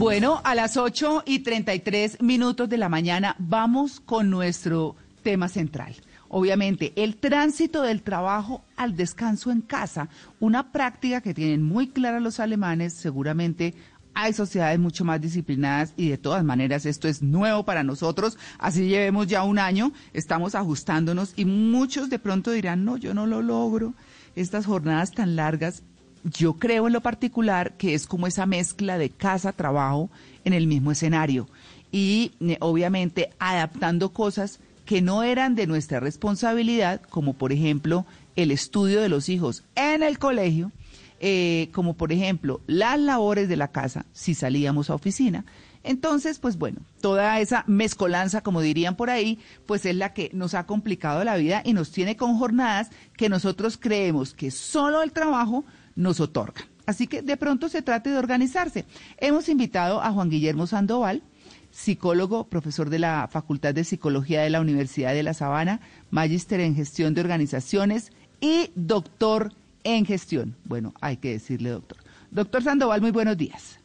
Bueno, a las 8 y 33 minutos de la mañana vamos con nuestro tema central. Obviamente, el tránsito del trabajo al descanso en casa, una práctica que tienen muy clara los alemanes, seguramente hay sociedades mucho más disciplinadas y de todas maneras esto es nuevo para nosotros, así llevemos ya un año, estamos ajustándonos y muchos de pronto dirán, no, yo no lo logro, estas jornadas tan largas, yo creo en lo particular que es como esa mezcla de casa-trabajo en el mismo escenario y eh, obviamente adaptando cosas que no eran de nuestra responsabilidad, como por ejemplo el estudio de los hijos en el colegio, eh, como por ejemplo las labores de la casa si salíamos a oficina. Entonces, pues bueno, toda esa mezcolanza, como dirían por ahí, pues es la que nos ha complicado la vida y nos tiene con jornadas que nosotros creemos que solo el trabajo nos otorga. Así que de pronto se trate de organizarse. Hemos invitado a Juan Guillermo Sandoval, psicólogo, profesor de la Facultad de Psicología de la Universidad de La Sabana, magíster en gestión de organizaciones y doctor en gestión. Bueno, hay que decirle doctor. Doctor Sandoval, muy buenos días.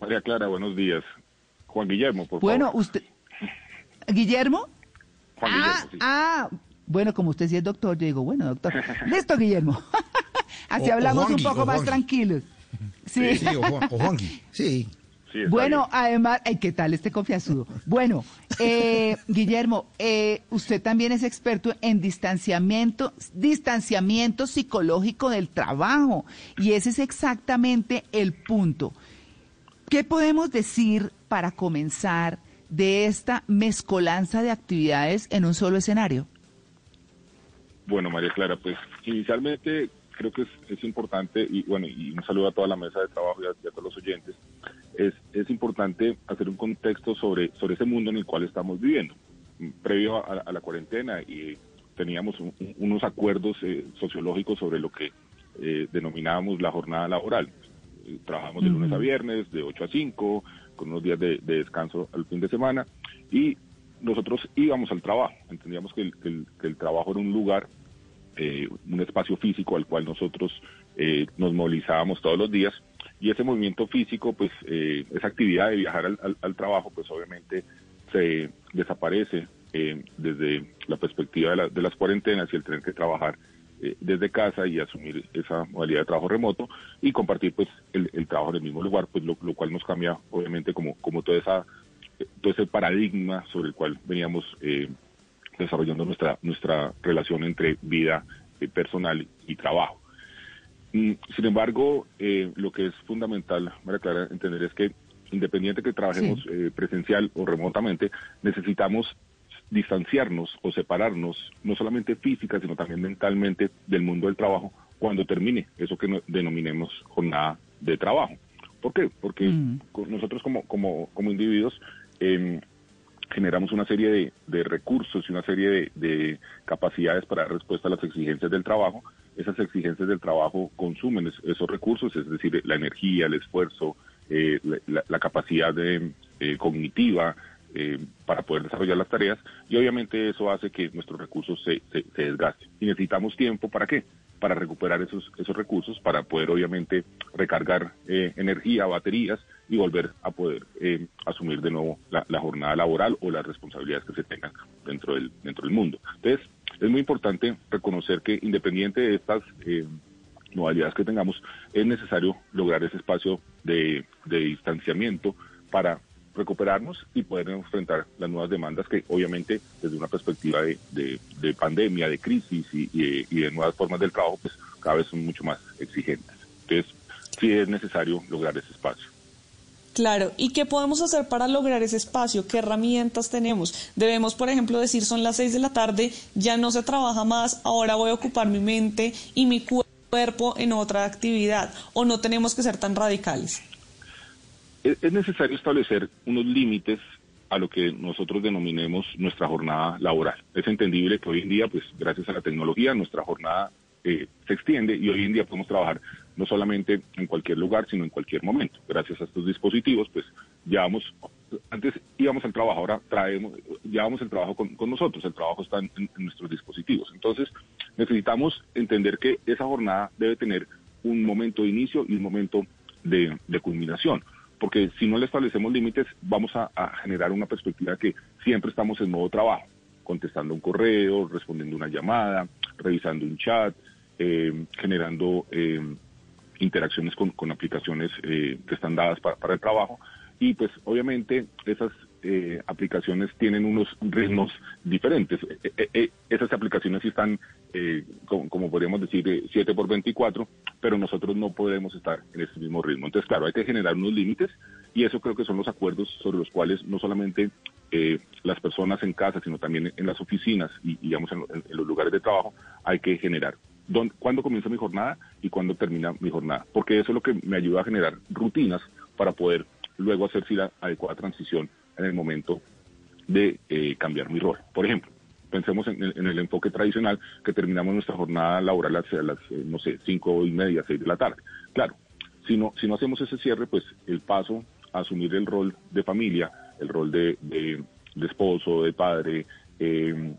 María Clara, buenos días. Juan Guillermo, por bueno, favor. Bueno, usted... ¿Guillermo? Juan ah, Guillermo, sí. ah, bueno, como usted sí es doctor, yo digo, bueno, doctor. Listo, Guillermo. Así O- o hablamos Juanqui, un poco más tranquilos. Sí. Sí, o, Juan, o Juanqui, sí. Bueno, bien. además, ay, ¿qué tal este confiasudo? Bueno, eh, Guillermo, eh, usted también es experto en distanciamiento, distanciamiento psicológico del trabajo y ese es exactamente el punto. ¿Qué podemos decir para comenzar de esta mezcolanza de actividades en un solo escenario? Bueno, María Clara, pues inicialmente creo que es, es importante, y bueno, y un saludo a toda la mesa de trabajo y a, y a todos los oyentes, es, es importante hacer un contexto sobre, sobre ese mundo en el cual estamos viviendo. Previo a, a la cuarentena y teníamos un- un- unos acuerdos eh, sociológicos sobre lo que eh, denominábamos la jornada laboral. Eh, Trabajamos de lunes a viernes, de 8 a 5, con unos días de, de descanso al fin de semana, y nosotros íbamos al trabajo. Entendíamos que el, que el- que el trabajo era un lugar eh, un espacio físico al cual nosotros eh, nos movilizábamos todos los días. Y ese movimiento físico, pues eh, esa actividad de viajar al, al- al trabajo, pues obviamente se desaparece eh, desde la perspectiva de, la- de las cuarentenas y el tener que trabajar eh, desde casa y asumir esa modalidad de trabajo remoto y compartir pues el, el trabajo en el mismo lugar, pues lo, lo cual nos cambia obviamente como, como toda esa, eh, todo ese paradigma sobre el cual veníamos desarrollando nuestra nuestra relación entre vida eh, personal y trabajo. Mm, Sin embargo, eh, lo que es fundamental, María Clara, entender es que independiente que trabajemos eh, presencial o remotamente, necesitamos distanciarnos o separarnos, no solamente física, sino también mentalmente del mundo del trabajo cuando termine eso que no- denominemos jornada de trabajo. ¿Por qué? Porque Mm. nosotros como, como, como individuos em, generamos una serie de, de recursos y una serie de, de capacidades para dar respuesta a las exigencias del trabajo. Esas exigencias del trabajo consumen es- esos recursos, es decir, la energía, el esfuerzo, eh, la, capacidad eh, cognitiva eh, para poder desarrollar las tareas y obviamente eso hace que nuestros recursos se, se, se desgasten. Y necesitamos tiempo para qué? Para recuperar esos, esos recursos, para poder obviamente recargar eh, energía, baterías y volver a poder eh, asumir de nuevo la, jornada laboral o las responsabilidades que se tengan dentro del, dentro del mundo. Entonces, es muy importante reconocer que independiente de estas eh, modalidades que tengamos, es necesario lograr ese espacio de, de distanciamiento para recuperarnos y poder enfrentar las nuevas demandas que obviamente desde una perspectiva de, de- de pandemia, de crisis y, y- y de nuevas formas del trabajo, pues cada vez son mucho más exigentes. Entonces, sí es necesario lograr ese espacio. Claro, ¿y qué podemos hacer para lograr ese espacio? ¿Qué herramientas tenemos? Debemos, por ejemplo, decir son las seis de la tarde, ya no se trabaja más, ahora voy a ocupar mi mente y mi cuerpo en otra actividad, o no tenemos que ser tan radicales. Es necesario establecer unos límites a lo que nosotros denominemos nuestra jornada laboral. Es entendible que hoy en día, pues gracias a la tecnología, nuestra jornada eh, se extiende y hoy en día podemos trabajar no solamente en cualquier lugar, sino en cualquier momento. Gracias a estos dispositivos, pues llevamos, antes íbamos al trabajo, ahora traemos, llevamos el trabajo con, nosotros, el trabajo está en, nuestros dispositivos. Entonces, necesitamos entender que esa jornada debe tener un momento de inicio y un momento de, culminación porque si no le establecemos límites, vamos a, generar una perspectiva que siempre estamos en modo trabajo, contestando un correo, respondiendo una llamada, revisando un chat, eh, generando eh, interacciones con, aplicaciones eh, que están dadas para, el trabajo. Y pues obviamente esas aplicaciones tienen unos ritmos diferentes. esas aplicaciones están, como, podríamos decir, 7 por 24, pero nosotros no podemos estar en ese mismo ritmo. Entonces, claro, hay que generar unos límites y eso creo que son los acuerdos sobre los cuales no solamente las personas en casa, sino también en las oficinas y, digamos, en, los lugares de trabajo, hay que generar cuándo comienza mi jornada y cuándo termina mi jornada, porque eso es lo que me ayuda a generar rutinas para poder luego hacer si la adecuada transición en el momento de eh, cambiar mi rol. Por ejemplo, pensemos en el, enfoque tradicional que terminamos nuestra jornada laboral a las, eh, no sé, cinco y media, seis de la tarde. Claro, si no, si no hacemos ese cierre, pues el paso a asumir el rol de familia, el rol de, esposo, de padre, eh,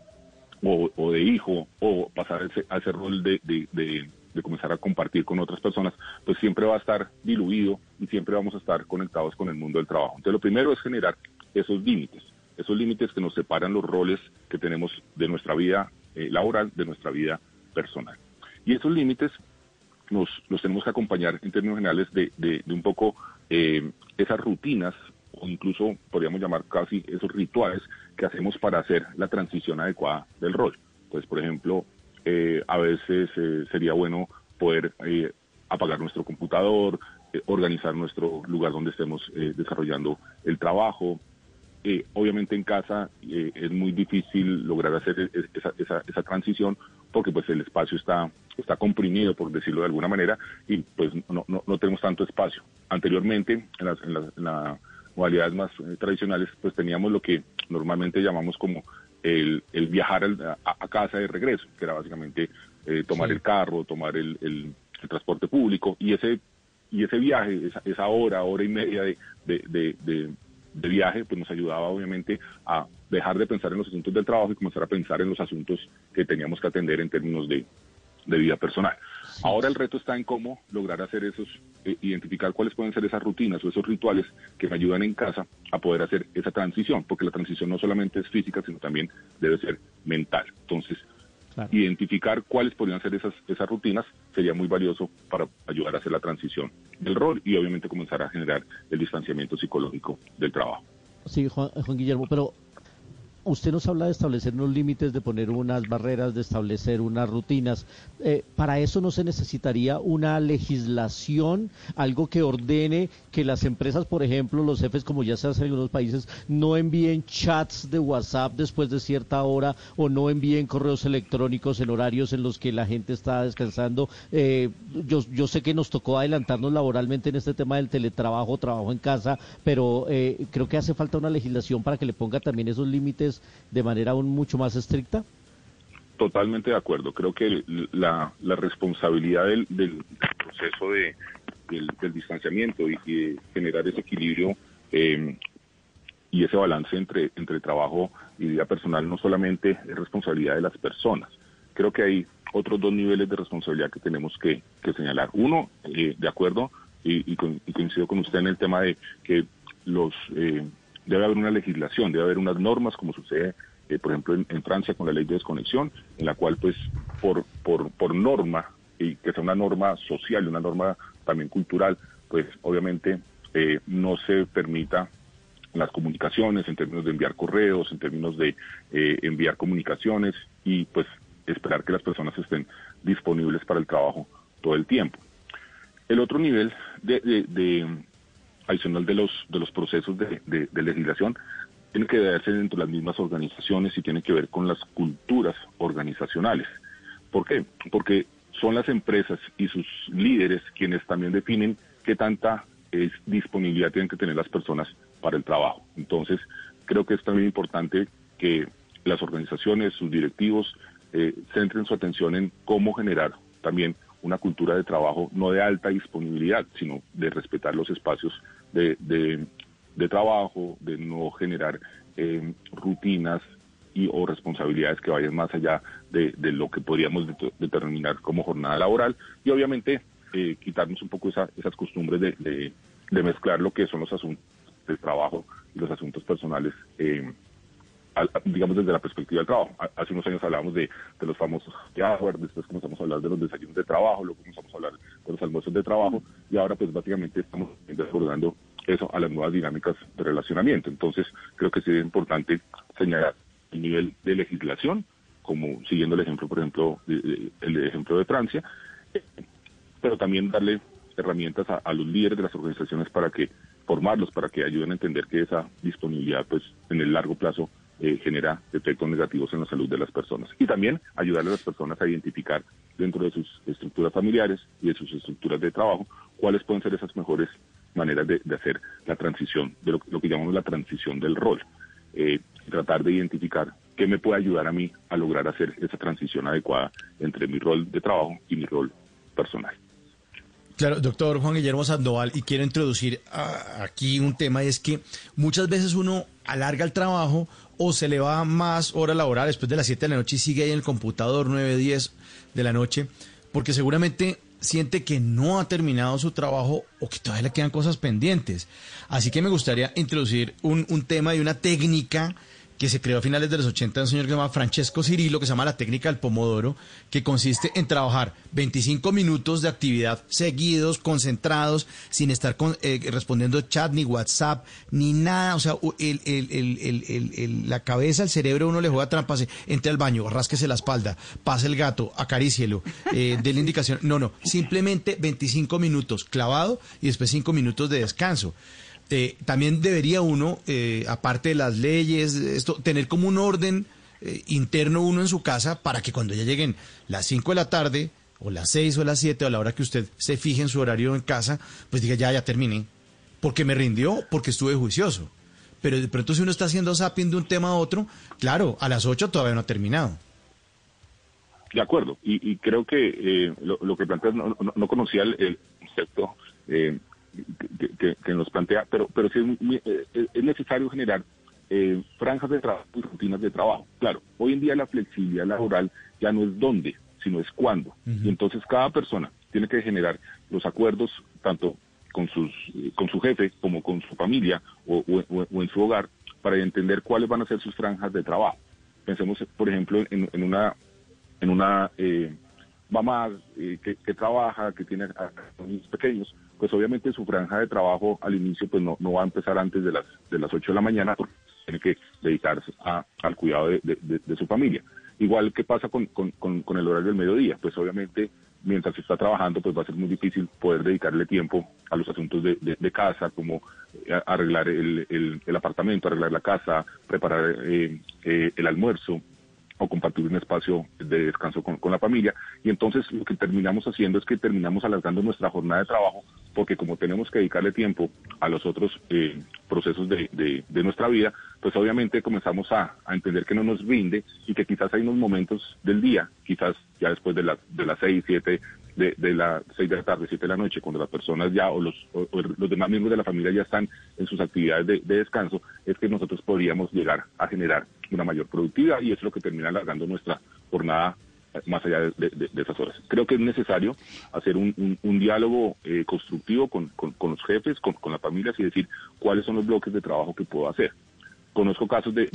o, de hijo o pasar ese, a ese rol de, de, comenzar a compartir con otras personas, pues siempre va a estar diluido y siempre vamos a estar conectados con el mundo del trabajo. Entonces lo primero es generar esos límites, esos límites que nos separan los roles que tenemos de nuestra vida eh, laboral, de nuestra vida personal. Y esos límites nos los tenemos que acompañar en términos generales de, de, un poco eh, esas rutinas o incluso podríamos llamar casi esos rituales que hacemos para hacer la transición adecuada del rol. Pues, por ejemplo, eh, a veces eh, sería bueno poder eh, apagar nuestro computador, organizar nuestro lugar donde estemos desarrollando el trabajo. Obviamente en casa es muy difícil lograr hacer e, e, esa, esa, esa, transición porque pues el espacio está, está comprimido, por decirlo de alguna manera, y pues no, no, no tenemos tanto espacio. Anteriormente, en, en la modalidades más eh, tradicionales, pues teníamos lo que normalmente llamamos como el, el viajar a, casa de regreso, que era básicamente eh, tomar el carro, tomar el, el, transporte público, y ese, y ese viaje, esa, esa hora, hora y media de, de, de, de viaje, pues nos ayudaba obviamente a dejar de pensar en los asuntos del trabajo y comenzar a pensar en los asuntos que teníamos que atender en términos de, de vida personal. Ahora el reto está en cómo lograr hacer esos, eh, identificar cuáles pueden ser esas rutinas o esos rituales que me ayudan en casa a poder hacer esa transición, porque la transición no solamente es física, sino también debe ser mental. Entonces, identificar cuáles podrían ser esas, esas rutinas sería muy valioso para ayudar a hacer la transición del rol y obviamente comenzar a generar el distanciamiento psicológico del trabajo. Sí, Juan Guillermo, pero usted nos habla de establecer unos límites, de poner unas barreras, de establecer unas rutinas. Eh, para eso no se necesitaría una legislación, algo que ordene que las empresas, por ejemplo, los jefes, como ya se hace en algunos países, no envíen chats de WhatsApp después de cierta hora o no envíen correos electrónicos en horarios en los que la gente está descansando. Eh, yo, yo sé que nos tocó adelantarnos laboralmente en este tema del teletrabajo, trabajo en casa, pero eh, creo que hace falta una legislación para que le ponga también esos límites de manera aún mucho más estricta? Totalmente de acuerdo. Creo que la, responsabilidad del, proceso de, del, distanciamiento y, de generar ese equilibrio eh, y ese balance entre, entre trabajo y vida personal no solamente es responsabilidad de las personas. Creo que hay otros dos niveles de responsabilidad que tenemos que, señalar. Uno, eh, de acuerdo, y, coincido con usted en el tema de que los eh, debe haber una legislación, debe haber unas normas, como sucede, eh, por ejemplo, en, Francia con la ley de desconexión, en la cual, pues, por, por, por norma, y que sea una norma social y una norma también cultural, pues, obviamente, eh, no se permita las comunicaciones, en términos de enviar correos, en términos de eh, enviar comunicaciones y, pues, esperar que las personas estén disponibles para el trabajo todo el tiempo. El otro nivel de adicional de los, de los procesos de, de legislación tiene que verse dentro de las mismas organizaciones y tiene que ver con las culturas organizacionales. ¿Por qué? Porque son las empresas y sus líderes quienes también definen qué tanta disponibilidad tienen que tener las personas para el trabajo. Entonces, creo que es también importante que las organizaciones, sus directivos, eh, centren su atención en cómo generar también una cultura de trabajo no de alta disponibilidad, sino de respetar los espacios de, de, trabajo, de no generar eh, rutinas y o responsabilidades que vayan más allá de, de lo que podríamos determinar como jornada laboral y obviamente eh, quitarnos un poco esa, esas costumbres de, de, mezclar lo que son los asuntos del trabajo y los asuntos personales eh, digamos desde la perspectiva del trabajo. Hace unos años hablábamos de, de los famosos después comenzamos de los desayunos de trabajo, luego comenzamos a hablar de los almuerzos de trabajo y ahora pues básicamente estamos desbordando eso a las nuevas dinámicas de relacionamiento. Entonces creo que sería importante señalar el nivel de legislación, como siguiendo el ejemplo, por ejemplo, el ejemplo de Francia, pero también darle herramientas a, los líderes de las organizaciones para que formarlos, para que ayuden a entender que esa disponibilidad, pues, en el largo plazo eh, genera efectos negativos en la salud de las personas. Y también ayudarle a las personas a identificar dentro de sus estructuras familiares y de sus estructuras de trabajo cuáles pueden ser esas mejores maneras de, hacer la transición, de lo, que llamamos la transición del rol. Eh, tratar de identificar qué me puede ayudar a mí a lograr hacer esa transición adecuada entre mi rol de trabajo y mi rol personal. Claro, doctor Juan Guillermo Sandoval, y quiero introducir aquí un tema, es que muchas veces uno alarga el trabajo o se le va más hora laboral después de las 7 de la noche y sigue ahí en el computador 9, 10 de la noche, porque seguramente siente que no ha terminado su trabajo o que todavía le quedan cosas pendientes. Así que me gustaría introducir un, un tema y una técnica que se creó a finales de los 80 un señor que se llama Francesco Cirillo, que se llama la técnica del pomodoro, que consiste en trabajar 25 minutos de actividad seguidos, concentrados, sin estar eh, respondiendo chat, ni WhatsApp, ni nada. O sea, la cabeza, el cerebro, uno le juega trampas. Entre al baño, rásquese la espalda, pase el gato, acarícielo, eh, la indicación. No, no, simplemente 25 minutos clavado y después 5 minutos de descanso. Eh, también debería uno, eh, aparte de las leyes, esto, tener como un orden eh, interno uno en su casa para que cuando ya lleguen las 5 de la tarde, o las 6 o las 7, o a la hora que usted se fije en su horario en casa, pues diga, ya, ya terminé. Porque me rindió, porque estuve juicioso. Pero de pronto si uno está haciendo zapping de un tema a otro, claro, a las 8 todavía no ha terminado. De acuerdo, y, creo que lo, que planteas, no, no, conocía el, concepto que, nos plantea, pero, pero sí es, eh, es necesario generar eh, franjas de trabajo y rutinas de trabajo. Claro, hoy en día la flexibilidad laboral ya no es dónde, sino es cuándo. Y entonces cada persona tiene que generar los acuerdos tanto con, sus, eh, con su jefe como con su familia o, en su hogar para entender cuáles van a ser sus franjas de trabajo. Pensemos, por ejemplo, en, en una, en una mamá que, que, trabaja, que tiene niños pequeños, pues obviamente su franja de trabajo al inicio pues no, no va a empezar antes de las de las 8 de la mañana porque tiene que dedicarse al cuidado de, su familia. Igual que pasa con, con, con, el horario del mediodía, pues obviamente mientras está trabajando pues va a ser muy difícil poder dedicarle tiempo a los asuntos de, casa, como eh, arreglar el, el, apartamento, arreglar la casa, preparar eh, eh, el almuerzo, o compartir un espacio de descanso con, la familia. Y entonces lo que terminamos haciendo es que terminamos alargando nuestra jornada de trabajo porque como tenemos que dedicarle tiempo a los otros eh, procesos de, nuestra vida, pues obviamente comenzamos a, entender que no nos rinde y que quizás hay unos momentos del día, quizás ya después de, la, de las seis, siete de, de las seis de la tarde, siete de la noche, cuando las personas ya o los, los demás miembros de la familia ya están en sus actividades de, descanso, es que nosotros podríamos llegar a generar una mayor productividad y es lo que termina alargando nuestra jornada más allá de, esas horas. Creo que es necesario hacer un, un, diálogo eh, constructivo con, con, los jefes, con, con las familias y decir cuáles son los bloques de trabajo que puedo hacer. Conozco casos de,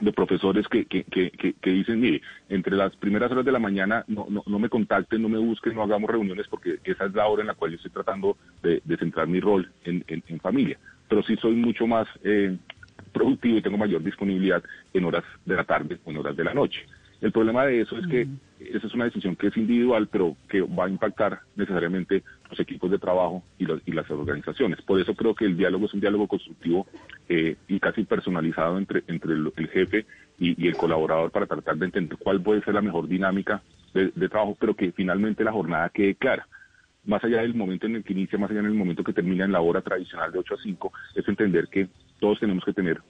de profesores que, que, que, que, dicen, mire, entre las primeras horas de la mañana no, no, no, me contacten, no me busquen, no hagamos reuniones porque esa es la hora en la cual yo estoy tratando de, centrar mi rol en, en, familia. Pero sí soy mucho más... Eh, productivo y tengo mayor disponibilidad en horas de la tarde o en horas de la noche. El problema de eso es que esa es una decisión que es individual, pero que va a impactar necesariamente los equipos de trabajo y, las organizaciones. Por eso creo que el diálogo es un diálogo constructivo eh, y casi personalizado entre, entre el, jefe y, el colaborador para tratar de entender cuál puede ser la mejor dinámica de, trabajo, pero que finalmente la jornada quede clara más allá del momento en el que inicia, más allá del momento que termina en la hora tradicional de 8 a 5, es entender que todos tenemos que tener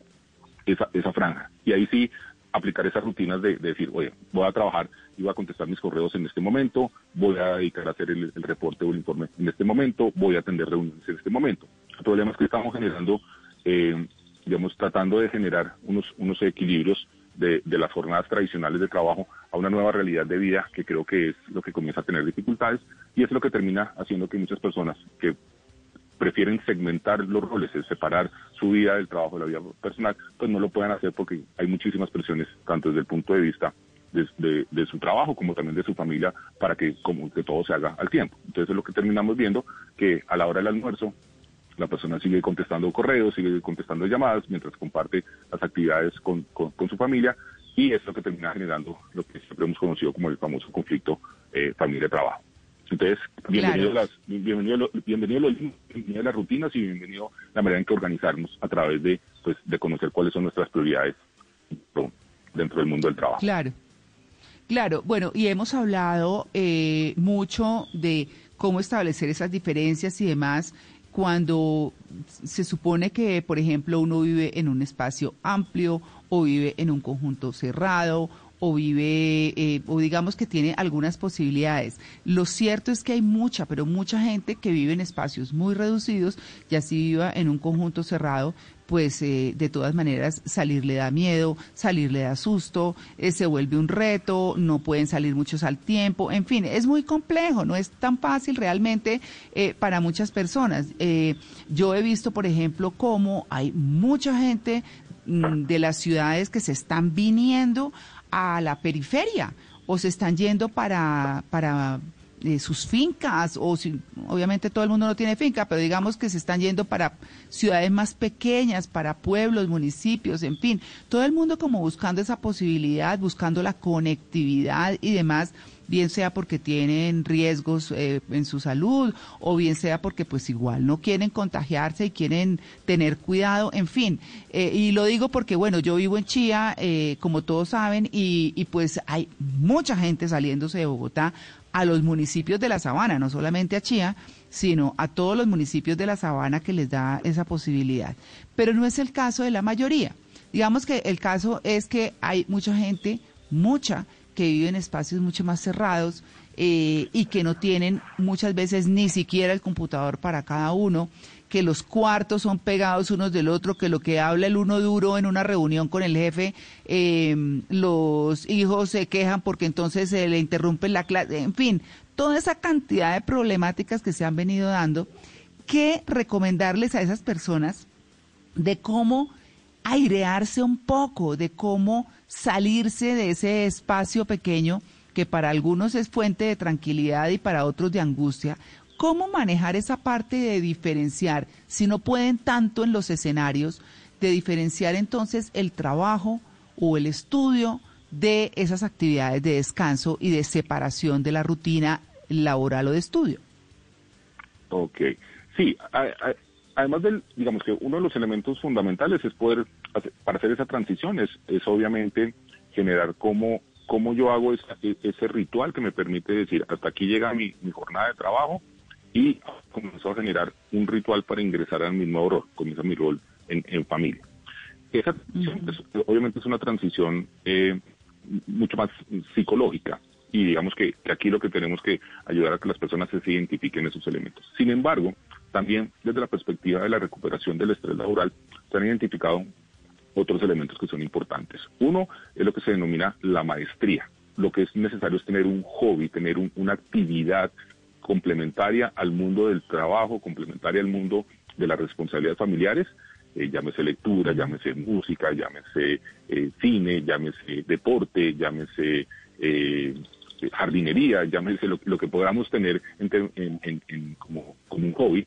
esa, esa franja. Y ahí sí, aplicar esas rutinas de, decir, oye, voy a trabajar y voy a contestar mis correos en este momento, voy a dedicar a hacer el, reporte o el informe en este momento, voy a atender reuniones en este momento. El problema es que estamos generando, eh, digamos, tratando de generar unos, unos equilibrios de, de, las jornadas tradicionales de trabajo a una nueva realidad de vida que creo que es lo que comienza a tener dificultades y es lo que termina haciendo que muchas personas que prefieren segmentar los roles, separar su vida del trabajo de la vida personal, pues no lo puedan hacer porque hay muchísimas presiones, tanto desde el punto de vista de, su trabajo como también de su familia, para que, como que todo se haga al tiempo. Entonces es lo que terminamos viendo, que a la hora del almuerzo la persona sigue contestando correos, sigue contestando llamadas, mientras comparte las actividades con, su familia, y es lo que termina generando lo que siempre hemos conocido como el famoso conflicto eh, familia-trabajo. Entonces, bienvenido, las, bienvenido, bienvenido, bienvenido, las rutinas y bienvenido la manera en que organizarnos a través de, pues, de conocer cuáles son nuestras prioridades dentro del mundo del trabajo. Claro. Claro, bueno, y hemos hablado eh, mucho de cómo establecer esas diferencias y demás cuando se supone que, por ejemplo, uno vive en un espacio amplio o vive en un conjunto cerrado o vive, eh, o digamos que tiene algunas posibilidades. Lo cierto es que hay mucha, pero mucha gente que vive en espacios muy reducidos y así viva en un conjunto cerrado, pues eh, de todas maneras salir le da miedo, salir le da susto, eh, se vuelve un reto, no pueden salir muchos al tiempo, en fin, es muy complejo, no es tan fácil realmente para muchas personas. yo he visto, por ejemplo, cómo hay mucha gente de las ciudades que se están viniendo a la periferia o se están yendo para, para eh, sus fincas o si, obviamente todo el mundo no tiene finca, pero digamos que se están yendo para ciudades más pequeñas, para pueblos, municipios, en fin, todo el mundo como buscando esa posibilidad, buscando la conectividad y demás bien sea porque tienen riesgos eh, en su salud o bien sea porque pues igual no quieren contagiarse y quieren tener cuidado, en fin. Eh, y lo digo porque bueno, yo vivo en Chía, eh, como todos saben, y, y pues hay mucha gente saliéndose de Bogotá a los municipios de la sabana, no solamente a Chía, sino a todos los municipios de la sabana que les da esa posibilidad. Pero no es el caso de la mayoría. Digamos que el caso es que hay mucha gente, mucha, que viven en espacios mucho más cerrados eh, y que no tienen muchas veces ni siquiera el computador para cada uno, que los cuartos son pegados unos del otro, que lo que habla el uno duro en una reunión con el jefe, eh, los hijos se quejan porque entonces se le interrumpe la clase, en fin, toda esa cantidad de problemáticas que se han venido dando, ¿qué recomendarles a esas personas de cómo airearse un poco, de cómo salirse de ese espacio pequeño que para algunos es fuente de tranquilidad y para otros de angustia. ¿Cómo manejar esa parte de diferenciar, si no pueden tanto en los escenarios, de diferenciar entonces el trabajo o el estudio de esas actividades de descanso y de separación de la rutina laboral o de estudio? Ok, sí, además del, digamos que uno de los elementos fundamentales es poder, para hacer esa transición, es, es obviamente generar cómo, cómo yo hago ese, ritual que me permite decir, hasta aquí llega mi, jornada de trabajo y comenzó a generar un ritual para ingresar a mi nuevo rol, comienza mi rol en, familia. Esa obviamente es una transición eh, mucho más psicológica y digamos que, que, aquí lo que tenemos que ayudar a que las personas se identifiquen esos elementos. Sin embargo, también desde la perspectiva de la recuperación del estrés laboral, se han identificado otros elementos que son importantes. Uno es lo que se denomina la maestría. Lo que es necesario es tener un hobby, tener una actividad complementaria al mundo del trabajo, complementaria al mundo de las responsabilidades familiares, eh, llámese lectura, llámese música, llámese eh, cine, llámese deporte, llámese eh, jardinería, llámese lo, que podamos tener como, como un hobby,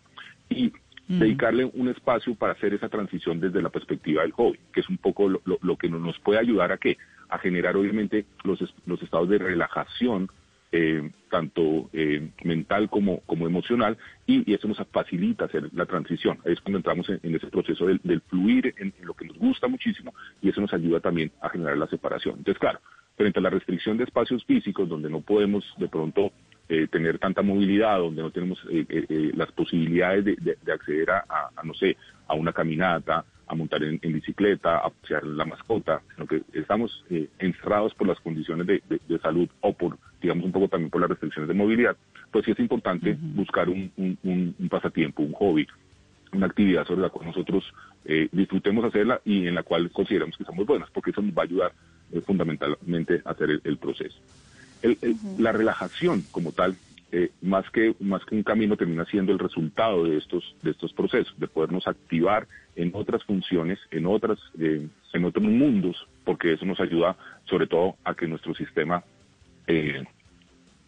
y mm. dedicarle un espacio para hacer esa transición desde la perspectiva del hobby, que es un poco lo, que nos puede ayudar a qué? a generar obviamente los, los estados de relajación eh, tanto eh, mental como, como emocional, y, eso nos facilita hacer la transición. Ahí es cuando entramos en, ese proceso del, fluir en, lo que nos gusta muchísimo, y eso nos ayuda también a generar la separación. Entonces, claro, frente a la restricción de espacios físicos, donde no podemos de pronto eh, tener tanta movilidad, donde no tenemos las posibilidades de, acceder a, no sé, a una caminata, a montar en, bicicleta, a pasear la mascota, sino que estamos eh, encerrados por las condiciones de, salud o por, digamos, un poco también por las restricciones de movilidad, pues sí es importante buscar un, pasatiempo, un hobby, una actividad sobre la cual nosotros eh, disfrutemos hacerla y en la cual consideramos que somos buenas, porque eso nos va a ayudar eh, fundamentalmente a hacer el, proceso. La relajación como tal eh, más que más que un camino termina siendo el resultado de estos de estos procesos de podernos activar en otras funciones en otras eh, en otros mundos porque eso nos ayuda sobre todo a que nuestro sistema eh,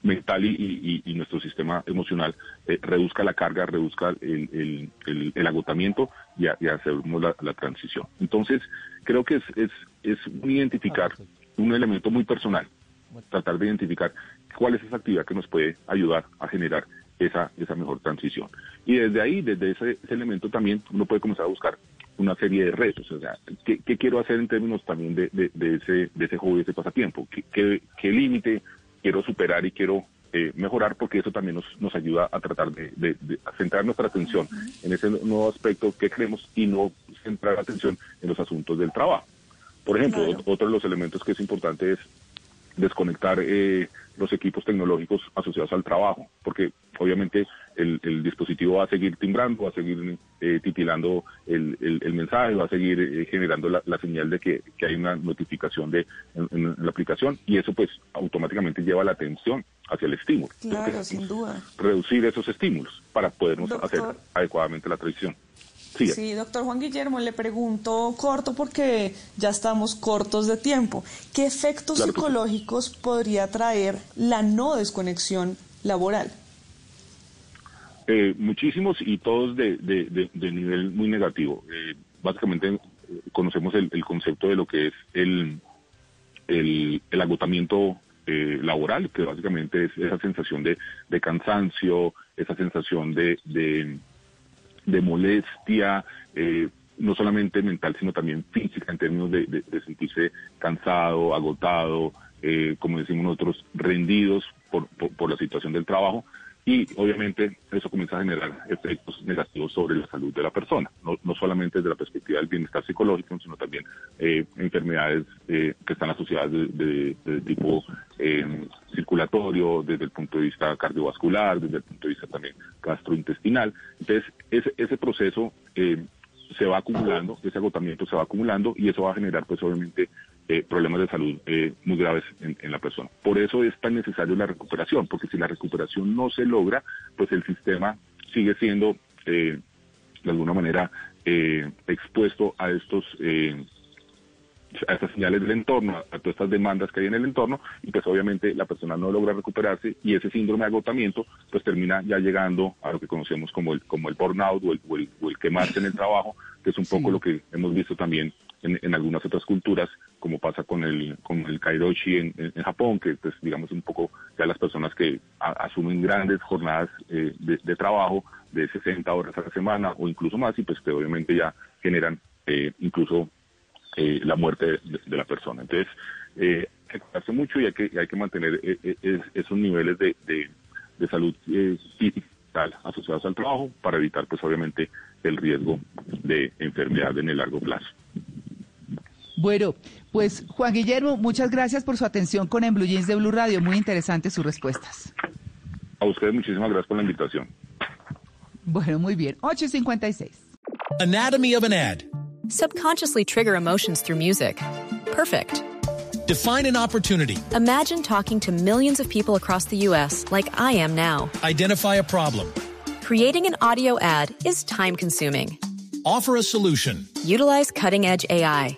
mental y, nuestro sistema emocional reduzca la carga reduzca el, el, agotamiento y, y hacemos la, la, transición. Entonces creo que es es, es identificar un elemento muy personal tratar de identificar cuál es esa actividad que nos puede ayudar a generar esa, esa mejor transición. Y desde ahí, desde ese, elemento también, uno puede comenzar a buscar una serie de retos, o sea, ¿qué, quiero hacer en términos también de, de, ese, de ese hobby, de ese pasatiempo? ¿Qué, qué, límite quiero superar y quiero eh, mejorar? Porque eso también nos, nos ayuda a tratar de, de, centrar nuestra atención en ese nuevo aspecto que creemos y no centrar la atención en los asuntos del trabajo. Por ejemplo, otro de los elementos que es importante es desconectar eh, los equipos tecnológicos asociados al trabajo, porque obviamente el, dispositivo va a seguir timbrando, va a seguir eh, titilando el, mensaje, va a seguir eh, generando la, señal de que, hay una notificación de en, la aplicación y eso pues automáticamente lleva la atención hacia el estímulo. Claro, sin duda. Reducir esos estímulos para podernos hacer adecuadamente la Sí, doctor Juan Guillermo, le pregunto corto porque ya estamos cortos de tiempo. ¿Qué efectos psicológicos podría traer la no desconexión laboral? Eh, muchísimos y todos de, nivel muy negativo. Eh, básicamente eh, conocemos el, concepto de lo que es el, el, agotamiento laboral, que básicamente es esa sensación de, cansancio, esa sensación de de molestia, eh, no solamente mental, sino también física, en términos de, sentirse cansado, agotado, eh, como decimos nosotros, rendidos por, por, la situación del trabajo y obviamente eso comienza a generar efectos negativos sobre la salud de la persona, no, no solamente desde la perspectiva del bienestar psicológico, sino también eh, enfermedades eh, que están asociadas de, tipo eh, circulatorio, desde el punto de vista cardiovascular, desde el punto de vista también gastrointestinal. Entonces, ese, ese proceso se va acumulando, ese agotamiento se va acumulando y eso va a generar pues obviamente eh, problemas de salud eh, muy graves en, la persona. Por eso es tan necesario la recuperación, porque si la recuperación no se logra, pues el sistema sigue siendo eh, de alguna manera expuesto a estos a estas señales del entorno, a todas estas demandas que hay en el entorno, y pues obviamente la persona no logra recuperarse y ese síndrome de agotamiento pues termina ya llegando a lo que conocemos como el, como el burnout o el, o el, o el quemarse en el trabajo, que es un poco lo que hemos visto también en, algunas otras culturas, como pasa con el, con el kairoshi en, Japón, que pues digamos un poco ya las personas que asumen grandes jornadas eh, de, trabajo de 60 horas a la semana o incluso más y pues que obviamente ya generan eh, incluso eh, la muerte de, la persona. Entonces, eh, hay que cuidarse mucho y hay que, hay que mantener eh, esos niveles de, de, salud física asociados al trabajo para evitar, pues obviamente, el riesgo de enfermedad en el largo plazo. Bueno, pues Juan Guillermo, muchas gracias por su atención con En Blue Jeans de Blue Radio. Muy interesantes sus respuestas. A ustedes muchísimas gracias por la invitación. Bueno, muy bien. 8.56. Anatomy of an ad. Subconsciously trigger emotions through music. Perfect. Define an opportunity. Imagine talking to millions of people across the U.S. like I am now. Identify a problem. Creating an audio ad is time consuming. Offer a solution. Utilize cutting edge AI.